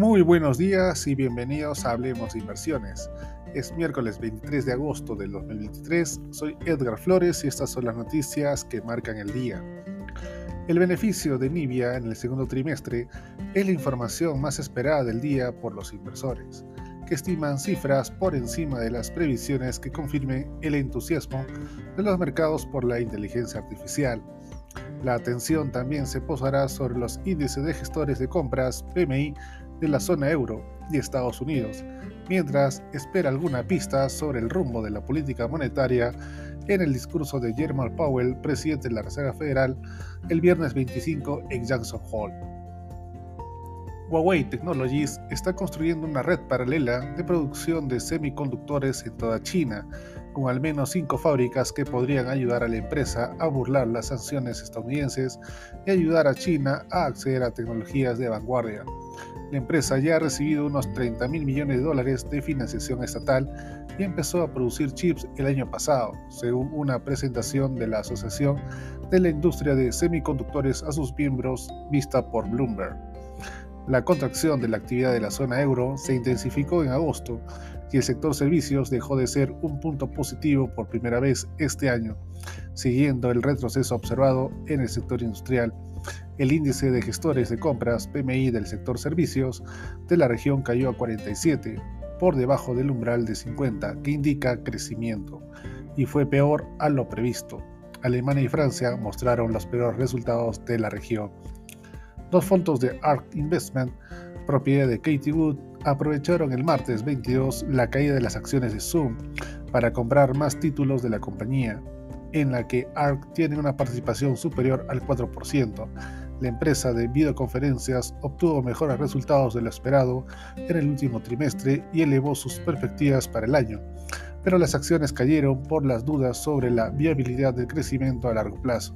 Muy buenos días y bienvenidos a Hablemos de Inversiones. Es miércoles 23 de agosto del 2023. Soy Edgar Flores y estas son las noticias que marcan el día. El beneficio de Nibia en el segundo trimestre es la información más esperada del día por los inversores, que estiman cifras por encima de las previsiones que confirmen el entusiasmo de los mercados por la inteligencia artificial la atención también se posará sobre los índices de gestores de compras PMI de la zona euro y Estados Unidos, mientras espera alguna pista sobre el rumbo de la política monetaria en el discurso de Jerome Powell, presidente de la Reserva Federal, el viernes 25 en Jackson Hole. Huawei Technologies está construyendo una red paralela de producción de semiconductores en toda China, con al menos cinco fábricas que podrían ayudar a la empresa a burlar las sanciones estadounidenses y ayudar a China a acceder a tecnologías de vanguardia. La empresa ya ha recibido unos 30 mil millones de dólares de financiación estatal y empezó a producir chips el año pasado, según una presentación de la Asociación de la Industria de Semiconductores a sus miembros vista por Bloomberg. La contracción de la actividad de la zona euro se intensificó en agosto y el sector servicios dejó de ser un punto positivo por primera vez este año, siguiendo el retroceso observado en el sector industrial. El índice de gestores de compras PMI del sector servicios de la región cayó a 47, por debajo del umbral de 50, que indica crecimiento, y fue peor a lo previsto. Alemania y Francia mostraron los peores resultados de la región. Dos fondos de ARK Investment, propiedad de Katie Wood, aprovecharon el martes 22 la caída de las acciones de Zoom para comprar más títulos de la compañía, en la que ARK tiene una participación superior al 4%. La empresa de videoconferencias obtuvo mejores resultados de lo esperado en el último trimestre y elevó sus perspectivas para el año, pero las acciones cayeron por las dudas sobre la viabilidad del crecimiento a largo plazo.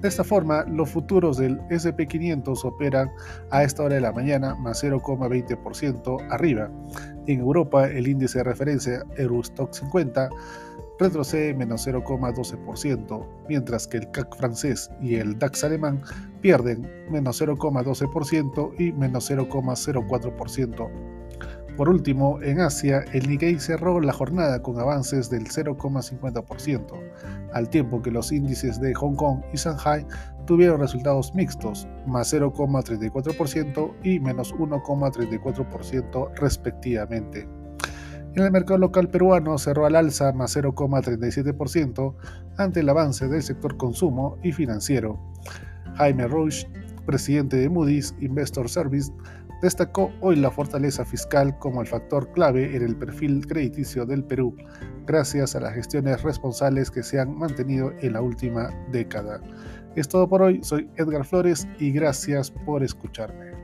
De esta forma, los futuros del SP500 operan a esta hora de la mañana más 0,20% arriba. En Europa, el índice de referencia Eurostock 50 retrocede menos 0,12%, mientras que el CAC francés y el DAX alemán pierden menos 0,12% y menos 0,04%. Por último, en Asia, el Nikkei cerró la jornada con avances del 0,50%, al tiempo que los índices de Hong Kong y Shanghai tuvieron resultados mixtos, más 0,34% y menos 1,34% respectivamente. En el mercado local peruano cerró al alza más 0,37% ante el avance del sector consumo y financiero. Jaime Rouge, presidente de Moody's Investor Service, destacó hoy la fortaleza fiscal como el factor clave en el perfil crediticio del Perú, gracias a las gestiones responsables que se han mantenido en la última década. Es todo por hoy, soy Edgar Flores y gracias por escucharme.